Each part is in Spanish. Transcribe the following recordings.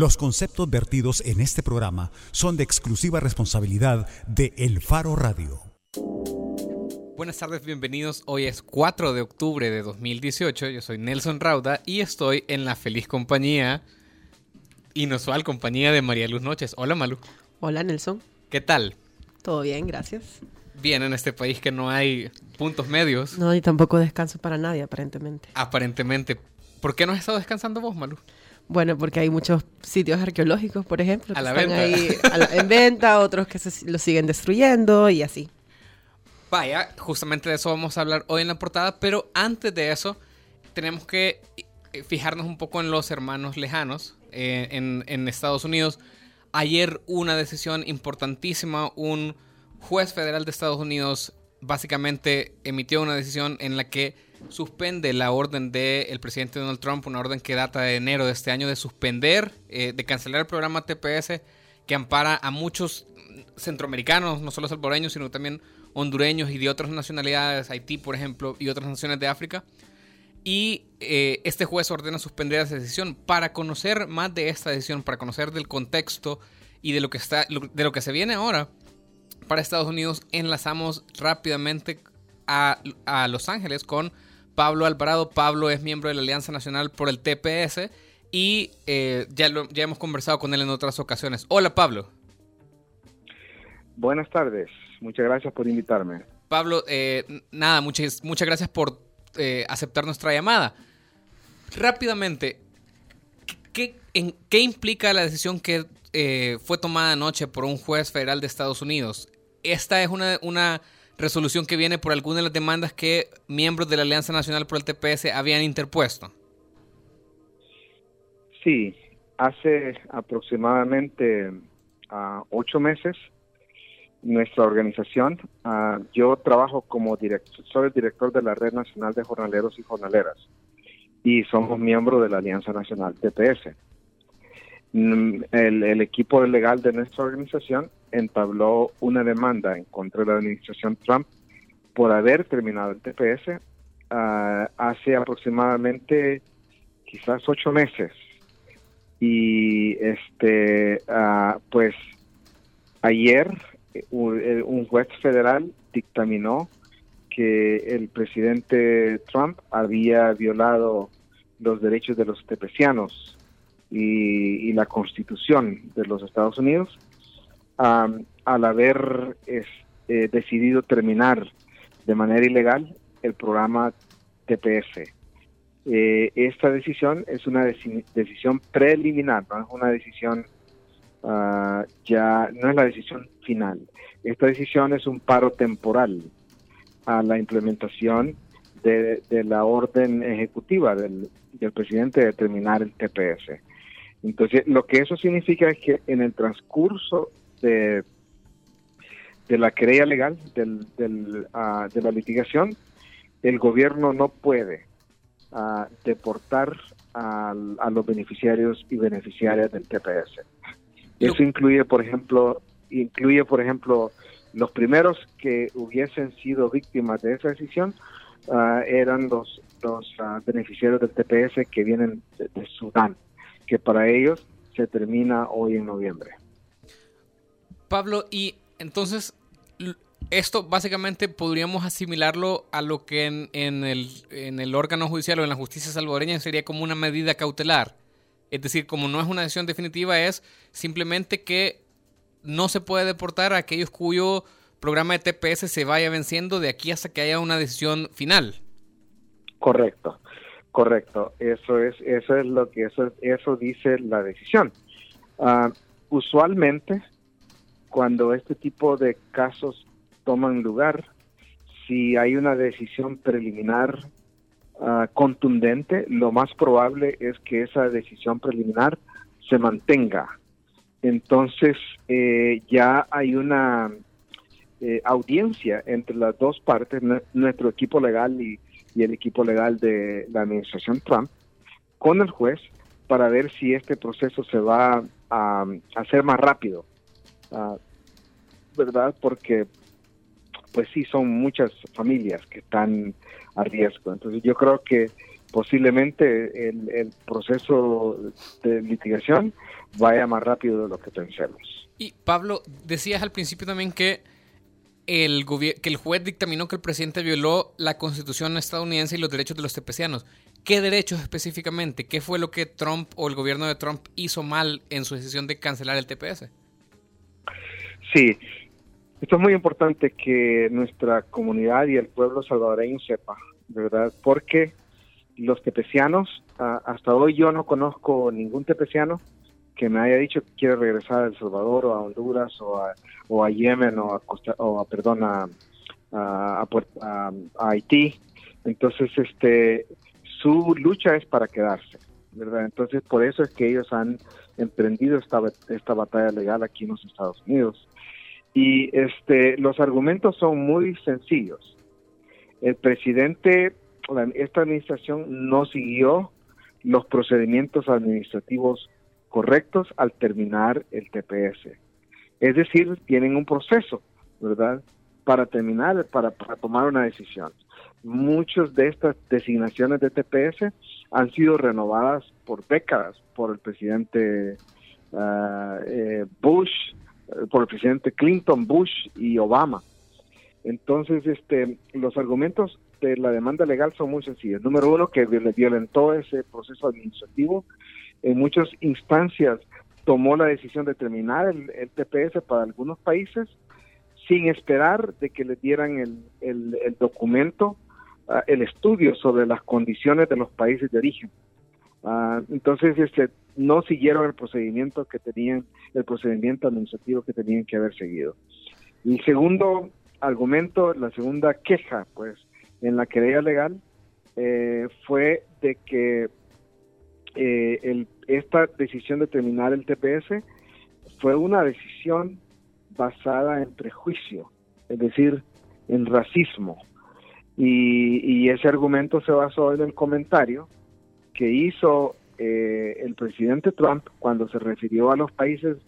Los conceptos vertidos en este programa son de exclusiva responsabilidad de El Faro Radio. Buenas tardes, bienvenidos. Hoy es 4 de octubre de 2018. Yo soy Nelson Rauda y estoy en la feliz compañía, inusual compañía de María Luz Noches. Hola, Malu. Hola, Nelson. ¿Qué tal? Todo bien, gracias. Bien, en este país que no hay puntos medios. No, y tampoco descanso para nadie, aparentemente. Aparentemente. ¿Por qué no has estado descansando vos, Malu? Bueno, porque hay muchos sitios arqueológicos, por ejemplo, A que la están venta. ahí a la- en venta, otros que se, lo siguen destruyendo y así. Vaya, justamente de eso vamos a hablar hoy en la portada, pero antes de eso tenemos que eh, fijarnos un poco en los hermanos lejanos eh, en, en Estados Unidos. Ayer una decisión importantísima, un juez federal de Estados Unidos básicamente emitió una decisión en la que suspende la orden del presidente Donald Trump, una orden que data de enero de este año de suspender, eh, de cancelar el programa TPS que ampara a muchos centroamericanos, no solo salvadoreños, sino también hondureños y de otras nacionalidades, Haití, por ejemplo, y otras naciones de África. Y eh, este juez ordena suspender esa decisión para conocer más de esta decisión, para conocer del contexto y de lo que está, de lo que se viene ahora para Estados Unidos. Enlazamos rápidamente a, a Los Ángeles con Pablo Alvarado. Pablo es miembro de la Alianza Nacional por el TPS y eh, ya, lo- ya hemos conversado con él en otras ocasiones. Hola Pablo. Buenas tardes, muchas gracias por invitarme. Pablo, eh, nada, muchas, muchas gracias por eh, aceptar nuestra llamada. Rápidamente, ¿qué, en- qué implica la decisión que eh, fue tomada anoche por un juez federal de Estados Unidos? Esta es una, una resolución que viene por alguna de las demandas que miembros de la Alianza Nacional por el TPS habían interpuesto. Sí, hace aproximadamente ah, ocho meses nuestra organización, ah, yo trabajo como director, soy el director de la Red Nacional de Jornaleros y Jornaleras y somos miembros de la Alianza Nacional TPS. Mm, el equipo legal de nuestra organización entabló una demanda en contra de la administración Trump por haber terminado el TPS ah, hace aproximadamente quizás ocho meses. Y este, ah, pues ayer un, eh, un juez federal dictaminó que el presidente Trump había violado los derechos de los tepecianos y, y la constitución de los Estados Unidos al haber es- eh, decidido terminar de manera ilegal el programa TPS. Eh, esta decisión es una deci- decisión preliminar, no es una decisión ah, ya, no es la decisión final. Esta decisión es un paro temporal a la implementación de, la orden ejecutiva del presidente de terminar el TPS. Entonces, lo que eso significa es que en el transcurso de, de la querella legal, del, del, ah, de la litigación, el gobierno no puede ah, deportar al- a, los beneficiarios y beneficiarias del TPS. Eso incluye, por ejemplo, incluye, por ejemplo, los primeros que hubiesen sido víctimas de esa decisión ah, eran los, los beneficiarios del TPS que vienen de, de Sudán, que para ellos se termina hoy en noviembre. Pablo, y entonces esto básicamente podríamos asimilarlo a lo que en, en el, en el órgano judicial o en la justicia salvadoreña sería como una medida cautelar. Es decir, como no es una decisión definitiva, es simplemente que no se puede deportar a aquellos cuyo programa de TPS se vaya venciendo de aquí hasta que haya una decisión final. Correcto, correcto. Eso es, eso es lo que eso, eso dice la decisión. Ah, usualmente, cuando este tipo de casos toman lugar, si hay una decisión preliminar ah, contundente, lo más probable es que esa decisión preliminar se mantenga. Entonces, eh, ya hay una eh, audiencia entre las dos partes, nue- nuestro equipo legal y, el equipo legal de la administración Trump, con el juez para ver si este proceso se va a hacer más rápido, ah, ¿verdad? Porque, pues sí, son muchas familias que están a riesgo. Entonces yo creo que posiblemente el, el proceso de litigación vaya más rápido de lo que pensemos. Y Pablo, decías al principio también que el, que el juez dictaminó que el presidente violó la constitución estadounidense y los derechos de los tepecianos. ¿Qué derechos específicamente? ¿Qué fue lo que Trump o el gobierno de Trump hizo mal en su decisión de cancelar el TPS? Sí, esto es muy importante que nuestra comunidad y el pueblo salvadoreño sepa, ¿verdad? Porque los tepecianos, hasta hoy yo no conozco ningún tepeciano que me haya dicho que quiere regresar a El Salvador o a Honduras o a, Yemen o a, Costa, o a perdón, a, Haití. Entonces, este, su lucha es para quedarse, ¿verdad? Entonces, por eso es que ellos han emprendido esta, esta batalla legal aquí en los Estados Unidos. Y este, los argumentos son muy sencillos. El presidente, esta administración no siguió los procedimientos administrativos correctos al terminar el TPS. Es decir, tienen un proceso, ¿verdad? Para terminar, para, para tomar una decisión. Muchas de estas designaciones de TPS han sido renovadas por décadas por el presidente ah, eh, Bush, eh, por el presidente Clinton, Bush y Obama. Entonces, este, los argumentos de la demanda legal son muy sencillos. Número uno, que violentó ese proceso administrativo. En muchas instancias tomó la decisión de terminar el, TPS para algunos países sin esperar de que le dieran el, el, documento, ah, el estudio sobre las condiciones de los países de origen. Ah, entonces, este, no siguieron el procedimiento que tenían, el procedimiento administrativo que tenían que haber seguido. Y segundo argumento, la segunda queja, pues, en la querella legal, eh, fue de que eh, el, esta decisión de terminar el TPS fue una decisión basada en prejuicio, es decir, en racismo. Y, y ese argumento se basó en el comentario que hizo eh, el presidente Trump cuando se refirió a los países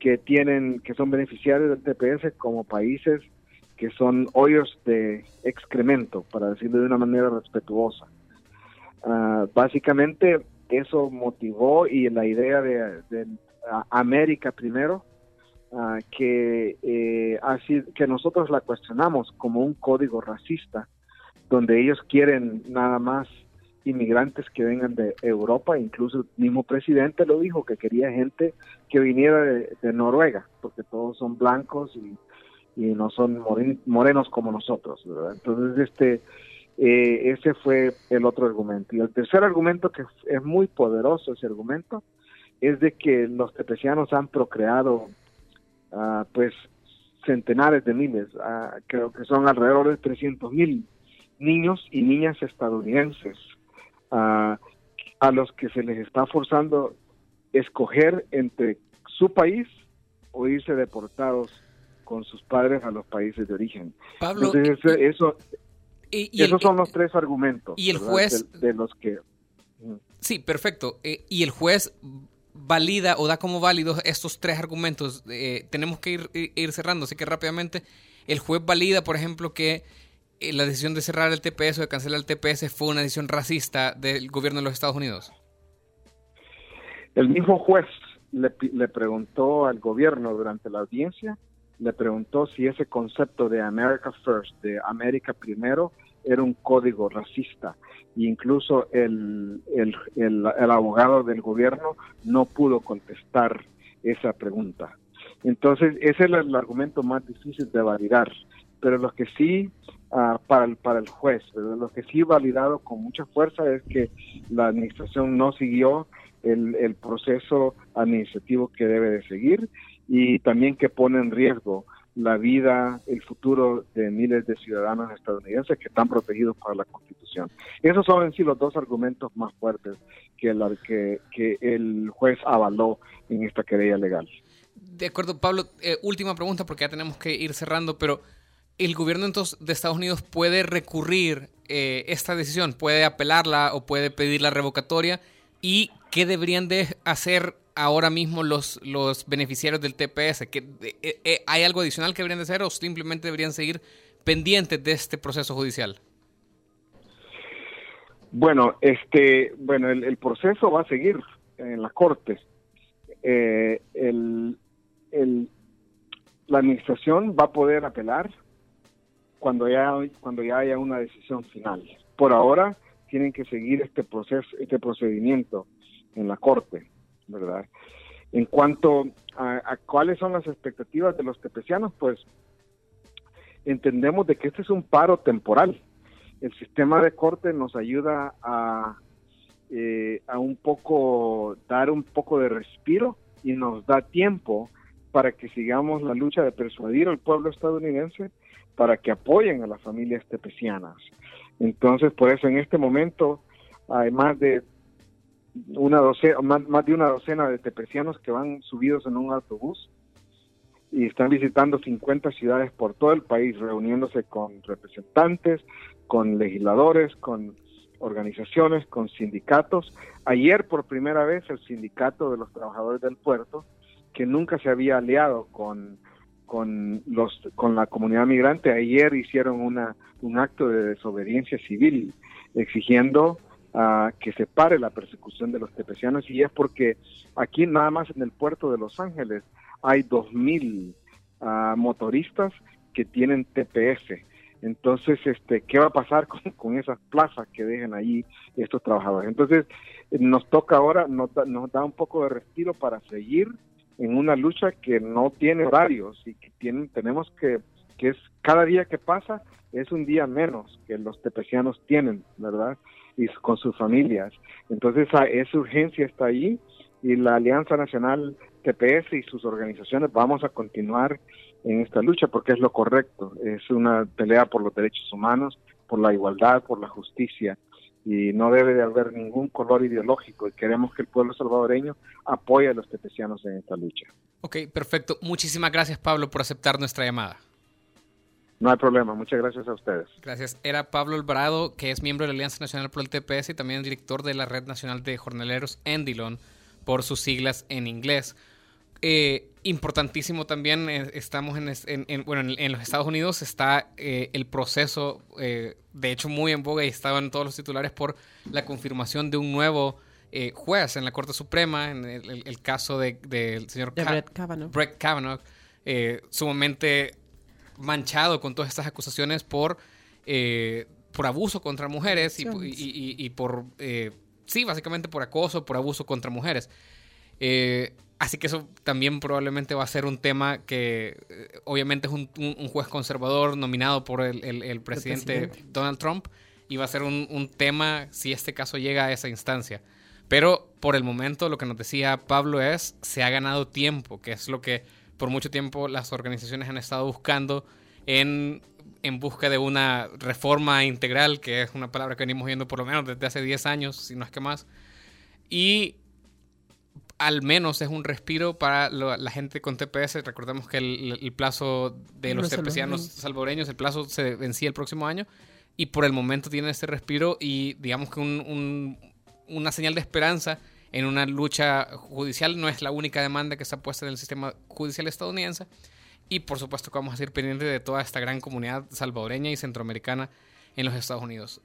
que tienen que son beneficiarios del TPS como países que son hoyos de excremento, para decirlo de una manera respetuosa. Ah, básicamente eso motivó y la idea de, América primero, ah, que, eh, así, que nosotros la cuestionamos como un código racista, donde ellos quieren nada más inmigrantes que vengan de Europa, incluso el mismo presidente lo dijo, que quería gente que viniera de, Noruega, porque todos son blancos y, no son morenos como nosotros, Entonces, este, eh, ese fue el otro argumento. Y el tercer argumento, que es muy poderoso ese argumento, es de que los tepecianos han procreado, ah, pues, centenares de miles, ah, creo que son alrededor de 300 mil niños y niñas estadounidenses a, a los que se les está forzando escoger entre su país o irse deportados con sus padres a los países de origen. Pablo, Entonces, eso, esos son los tres argumentos. Y el juez... De, los que... Sí, perfecto. Eh, y el juez valida o da como válidos estos tres argumentos. Eh, tenemos que ir, ir cerrando, así que rápidamente el juez valida, por ejemplo, que la decisión de cerrar el TPS o de cancelar el TPS fue una decisión racista del gobierno de los Estados Unidos? El mismo juez le, preguntó al gobierno durante la audiencia, le preguntó si ese concepto de America First, de América Primero, era un código racista. E incluso el, el, abogado del gobierno no pudo contestar esa pregunta. Entonces, ese es el argumento más difícil de validar. Pero lo que sí Ah, para, el, para el juez. Lo que sí validado con mucha fuerza es que la administración no siguió el, el proceso administrativo que debe de seguir y también que pone en riesgo la vida, el futuro de miles de ciudadanos estadounidenses que están protegidos por la Constitución. Esos son en sí los dos argumentos más fuertes que, la, que, que el juez avaló en esta querella legal. De acuerdo, Pablo. Eh, última pregunta porque ya tenemos que ir cerrando, pero el gobierno entonces de Estados Unidos puede recurrir eh, esta decisión, puede apelarla o puede pedir la revocatoria y qué deberían de hacer ahora mismo los, los beneficiarios del TPS, eh, eh, hay algo adicional que deberían de hacer o simplemente deberían seguir pendientes de este proceso judicial. Bueno, este, bueno, el, proceso va a seguir en las cortes. el, el, la administración va a poder apelar cuando ya, cuando ya haya una decisión final. Por ahora tienen que seguir este proceso, este procedimiento en la corte, ¿verdad? En cuanto a, cuáles son las expectativas de los tepecianos, pues entendemos de que este es un paro temporal. El sistema de corte nos ayuda a, eh, a un poco dar un poco de respiro y nos da tiempo para que sigamos la lucha de persuadir al pueblo estadounidense para que apoyen a las familias tepecianas. Entonces, por eso en este momento hay más de una docena, más, de una docena de tepecianos que van subidos en un autobús y están visitando 50 ciudades por todo el país, reuniéndose con representantes, con legisladores, con organizaciones, con sindicatos. Ayer por primera vez el sindicato de los trabajadores del puerto, que nunca se había aliado con con los con la comunidad migrante. Ayer hicieron una un acto de desobediencia civil exigiendo uh, que se pare la persecución de los tepecianos y es porque aquí nada más en el puerto de Los Ángeles hay 2000 uh, motoristas que tienen TPS entonces este qué va a pasar con, con esas plazas que dejen ahí estos trabajadores entonces nos toca ahora nos nos da un poco de respiro para seguir en una lucha que no tiene horarios y que tienen, tenemos que, que es cada día que pasa es un día menos que los tepecianos tienen, ¿verdad? Y con sus familias. Entonces esa urgencia está ahí y la Alianza Nacional TPS y sus organizaciones vamos a continuar en esta lucha porque es lo correcto. Es una pelea por los derechos humanos, por la igualdad, por la justicia y no debe de haber ningún color ideológico y queremos que el pueblo salvadoreño apoye a los tepecianos en esta lucha. Ok, perfecto. Muchísimas gracias Pablo por aceptar nuestra llamada. No hay problema, muchas gracias a ustedes. Gracias. Era Pablo Alvarado, que es miembro de la Alianza Nacional por el TPS y también director de la Red Nacional de Jornaleros Endilon, por sus siglas en inglés. Eh, importantísimo también, eh, estamos en, bueno, en, los Estados Unidos está eh, el proceso, de hecho muy en boga y estaban todos los titulares por la confirmación de un nuevo juez en la Corte Suprema, en el, caso del señor Brett Kavanaugh, Brett Kavanaugh sumamente manchado con todas estas acusaciones por, por abuso contra mujeres y, y, por, sí, básicamente por acoso, por abuso contra mujeres. Así que eso también probablemente va a ser un tema que eh, obviamente es un, juez conservador nominado por el, presidente, Donald Trump y va a ser un, tema si este caso llega a esa instancia. Pero por el momento lo que nos decía Pablo es, se ha ganado tiempo, que es lo que por mucho tiempo las organizaciones han estado buscando en, en busca de una reforma integral, que es una palabra que venimos viendo por lo menos desde hace 10 años, si no es que más. Y al menos es un respiro para la gente con TPS. Recordemos que el, plazo de los tepecianos salvadoreños, el plazo se vencía el próximo año y por el momento tienen este respiro y digamos que una señal de esperanza en una lucha judicial. No es la única demanda que está puesta en el sistema judicial estadounidense y por supuesto que vamos a ser pendientes de toda esta gran comunidad salvadoreña y centroamericana en los Estados Unidos.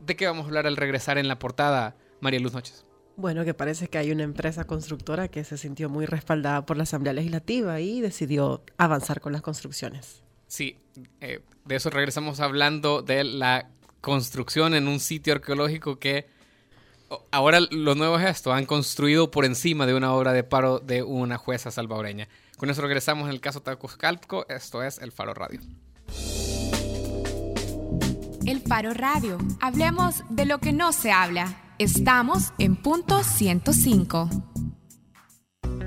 ¿De qué vamos a hablar al regresar en la portada, María Luz Noches? Bueno, que parece que hay una empresa constructora que se sintió muy respaldada por la Asamblea Legislativa y decidió avanzar con las construcciones. Sí, eh, de eso regresamos hablando de la construcción en un sitio arqueológico que ahora lo nuevo es esto, han construido por encima de una obra de paro de una jueza salvadoreña. Con eso regresamos en el caso Tacoscalco, esto es El Faro Radio. El Faro Radio, hablemos de lo que no se habla. Estamos en punto 105.